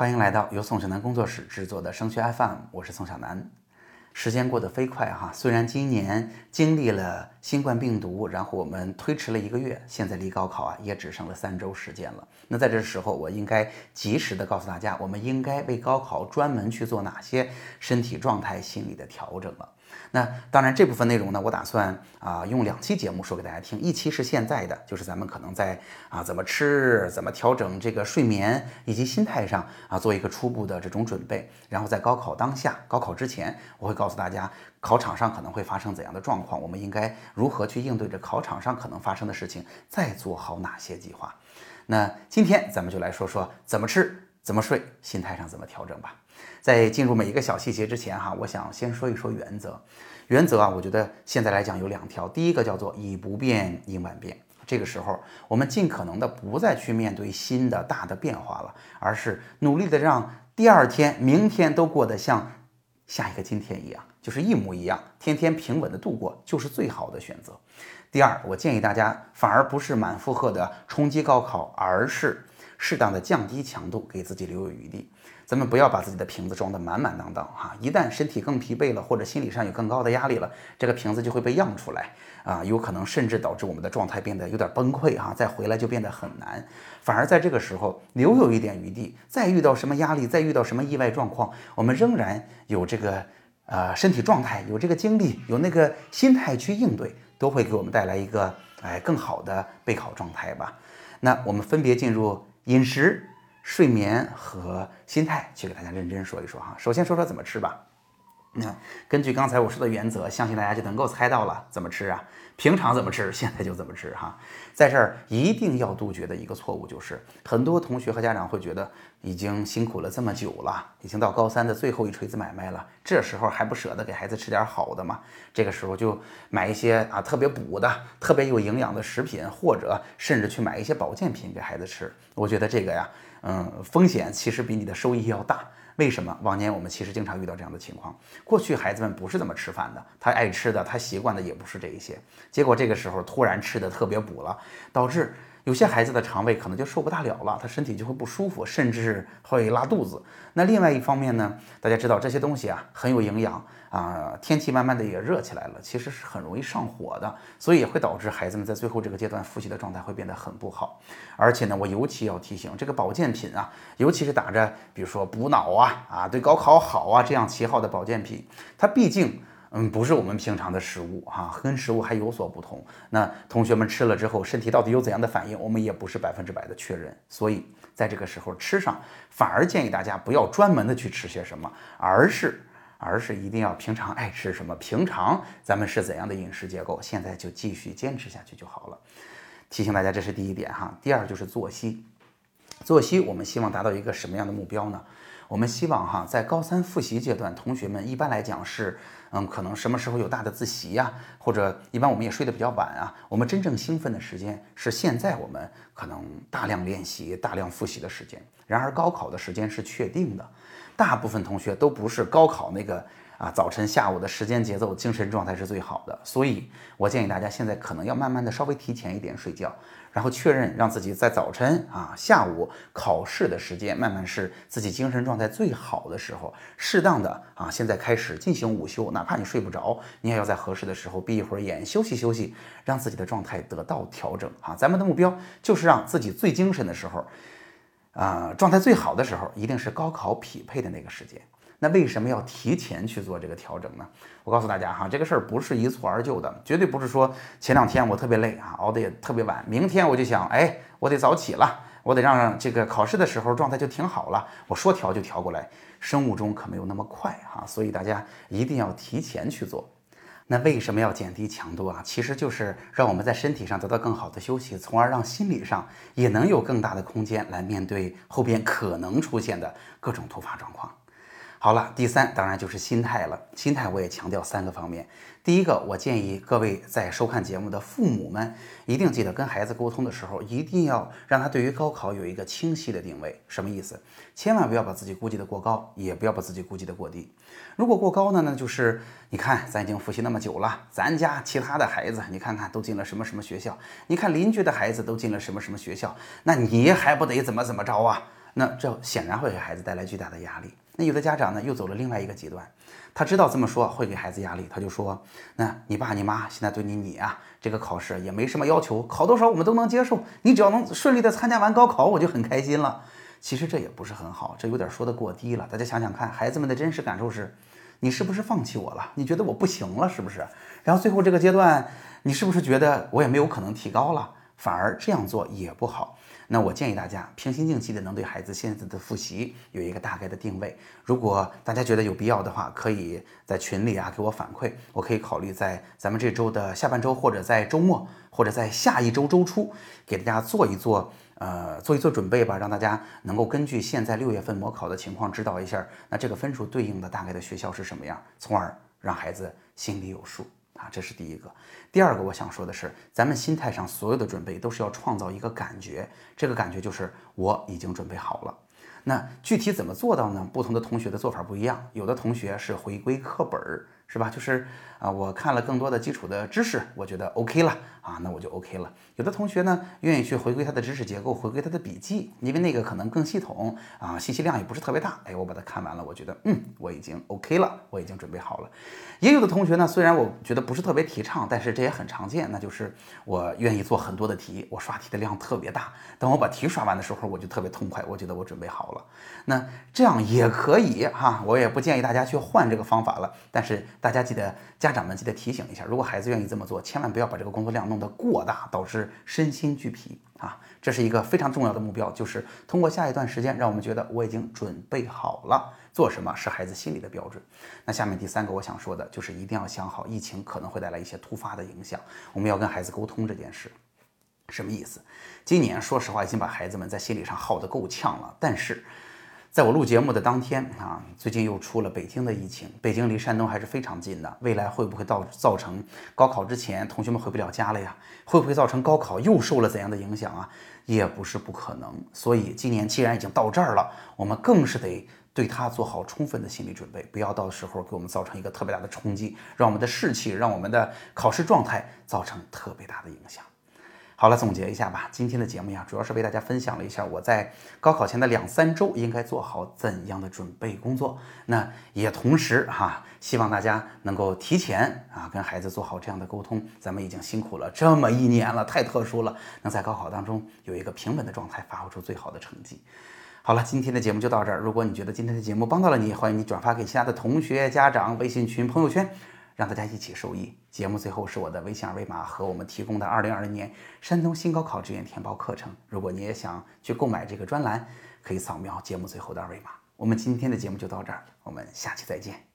欢迎来到由宋小南工作室制作的升学 FM，我是宋小南。时间过得飞快哈，虽然今年经历了新冠病毒，然后我们推迟了一个月，现在离高考啊也只剩了三周时间了。那在这时候，我应该及时的告诉大家，我们应该为高考专门去做哪些身体状态、心理的调整了。那当然，这部分内容呢，我打算啊用两期节目说给大家听。一期是现在的，就是咱们可能在啊怎么吃、怎么调整这个睡眠以及心态上啊做一个初步的这种准备。然后在高考当下、高考之前，我会告诉大家考场上可能会发生怎样的状况，我们应该如何去应对这考场上可能发生的事情，再做好哪些计划。那今天咱们就来说说怎么吃、怎么睡，心态上怎么调整吧。在进入每一个小细节之前，哈，我想先说一说原则。原则啊，我觉得现在来讲有两条。第一个叫做以不变应万变。这个时候，我们尽可能的不再去面对新的大的变化了，而是努力的让第二天、明天都过得像下一个今天一样，就是一模一样，天天平稳的度过，就是最好的选择。第二，我建议大家反而不是满负荷的冲击高考，而是适当的降低强度，给自己留有余地。咱们不要把自己的瓶子装得满满当当哈，一旦身体更疲惫了，或者心理上有更高的压力了，这个瓶子就会被漾出来啊，有可能甚至导致我们的状态变得有点崩溃哈，再回来就变得很难。反而在这个时候留有一点余地，再遇到什么压力，再遇到什么意外状况，我们仍然有这个呃身体状态，有这个精力，有那个心态去应对，都会给我们带来一个哎更好的备考状态吧。那我们分别进入饮食。睡眠和心态，去给大家认真说一说哈。首先说说怎么吃吧。那根据刚才我说的原则，相信大家就能够猜到了怎么吃啊。平常怎么吃，现在就怎么吃哈。在这儿一定要杜绝的一个错误就是，很多同学和家长会觉得，已经辛苦了这么久了，已经到高三的最后一锤子买卖了，这时候还不舍得给孩子吃点好的吗？这个时候就买一些啊特别补的、特别有营养的食品，或者甚至去买一些保健品给孩子吃。我觉得这个呀。嗯，风险其实比你的收益要大。为什么？往年我们其实经常遇到这样的情况。过去孩子们不是这么吃饭的，他爱吃的，他习惯的也不是这一些。结果这个时候突然吃的特别补了，导致。有些孩子的肠胃可能就受不大了了，他身体就会不舒服，甚至会拉肚子。那另外一方面呢，大家知道这些东西啊很有营养啊，天气慢慢的也热起来了，其实是很容易上火的，所以也会导致孩子们在最后这个阶段复习的状态会变得很不好。而且呢，我尤其要提醒这个保健品啊，尤其是打着比如说补脑啊啊对高考好啊这样旗号的保健品，它毕竟。嗯，不是我们平常的食物哈，跟食物还有所不同。那同学们吃了之后，身体到底有怎样的反应，我们也不是百分之百的确认。所以在这个时候吃上，反而建议大家不要专门的去吃些什么，而是而是一定要平常爱吃什么，平常咱们是怎样的饮食结构，现在就继续坚持下去就好了。提醒大家，这是第一点哈。第二就是作息，作息我们希望达到一个什么样的目标呢？我们希望哈，在高三复习阶段，同学们一般来讲是，嗯，可能什么时候有大的自习呀，或者一般我们也睡得比较晚啊。我们真正兴奋的时间是现在我们可能大量练习、大量复习的时间。然而高考的时间是确定的，大部分同学都不是高考那个。啊，早晨、下午的时间节奏，精神状态是最好的，所以我建议大家现在可能要慢慢的稍微提前一点睡觉，然后确认让自己在早晨啊、下午考试的时间，慢慢是自己精神状态最好的时候，适当的啊，现在开始进行午休，哪怕你睡不着，你也要在合适的时候闭一会儿眼，休息休息，让自己的状态得到调整啊。咱们的目标就是让自己最精神的时候，啊，状态最好的时候，一定是高考匹配的那个时间。那为什么要提前去做这个调整呢？我告诉大家哈，这个事儿不是一蹴而就的，绝对不是说前两天我特别累啊，熬得也特别晚，明天我就想，哎，我得早起了，我得让这个考试的时候状态就挺好了，我说调就调过来。生物钟可没有那么快哈，所以大家一定要提前去做。那为什么要减低强度啊？其实就是让我们在身体上得到更好的休息，从而让心理上也能有更大的空间来面对后边可能出现的各种突发状况。好了，第三当然就是心态了。心态我也强调三个方面。第一个，我建议各位在收看节目的父母们，一定记得跟孩子沟通的时候，一定要让他对于高考有一个清晰的定位。什么意思？千万不要把自己估计的过高，也不要把自己估计的过低。如果过高呢，那就是你看咱已经复习那么久了，咱家其他的孩子，你看看都进了什么什么学校，你看邻居的孩子都进了什么什么学校，那你还不得怎么怎么着啊？那这显然会给孩子带来巨大的压力。那有的家长呢，又走了另外一个极端，他知道这么说会给孩子压力，他就说：那你爸你妈现在对你你啊，这个考试也没什么要求，考多少我们都能接受，你只要能顺利的参加完高考，我就很开心了。其实这也不是很好，这有点说的过低了。大家想想看，孩子们的真实感受是：你是不是放弃我了？你觉得我不行了，是不是？然后最后这个阶段，你是不是觉得我也没有可能提高了？反而这样做也不好。那我建议大家平心静气的，能对孩子现在的复习有一个大概的定位。如果大家觉得有必要的话，可以在群里啊给我反馈，我可以考虑在咱们这周的下半周，或者在周末，或者在下一周周初，给大家做一做，呃，做一做准备吧，让大家能够根据现在六月份模考的情况，指导一下，那这个分数对应的大概的学校是什么样，从而让孩子心里有数。啊，这是第一个。第二个，我想说的是，咱们心态上所有的准备都是要创造一个感觉，这个感觉就是我已经准备好了。那具体怎么做到呢？不同的同学的做法不一样，有的同学是回归课本儿。是吧？就是啊，我看了更多的基础的知识，我觉得 OK 了啊，那我就 OK 了。有的同学呢，愿意去回归他的知识结构，回归他的笔记，因为那个可能更系统啊，信息量也不是特别大。哎，我把它看完了，我觉得嗯，我已经 OK 了，我已经准备好了。也有的同学呢，虽然我觉得不是特别提倡，但是这也很常见，那就是我愿意做很多的题，我刷题的量特别大。等我把题刷完的时候，我就特别痛快，我觉得我准备好了。那这样也可以哈，我也不建议大家去换这个方法了，但是。大家记得，家长们记得提醒一下，如果孩子愿意这么做，千万不要把这个工作量弄得过大，导致身心俱疲啊！这是一个非常重要的目标，就是通过下一段时间，让我们觉得我已经准备好了，做什么是孩子心里的标准。那下面第三个我想说的就是，一定要想好疫情可能会带来一些突发的影响，我们要跟孩子沟通这件事。什么意思？今年说实话已经把孩子们在心理上耗得够呛了，但是。在我录节目的当天啊，最近又出了北京的疫情。北京离山东还是非常近的，未来会不会造造成高考之前同学们回不了家了呀？会不会造成高考又受了怎样的影响啊？也不是不可能。所以今年既然已经到这儿了，我们更是得对他做好充分的心理准备，不要到时候给我们造成一个特别大的冲击，让我们的士气，让我们的考试状态造成特别大的影响。好了，总结一下吧。今天的节目呀，主要是为大家分享了一下我在高考前的两三周应该做好怎样的准备工作。那也同时哈，希望大家能够提前啊跟孩子做好这样的沟通。咱们已经辛苦了这么一年了，太特殊了，能在高考当中有一个平稳的状态，发挥出最好的成绩。好了，今天的节目就到这儿。如果你觉得今天的节目帮到了你，欢迎你转发给其他的同学、家长、微信群、朋友圈。让大家一起受益。节目最后是我的微信二维码和我们提供的二零二零年山东新高考志愿填报课程。如果你也想去购买这个专栏，可以扫描节目最后的二维码。我们今天的节目就到这儿，我们下期再见。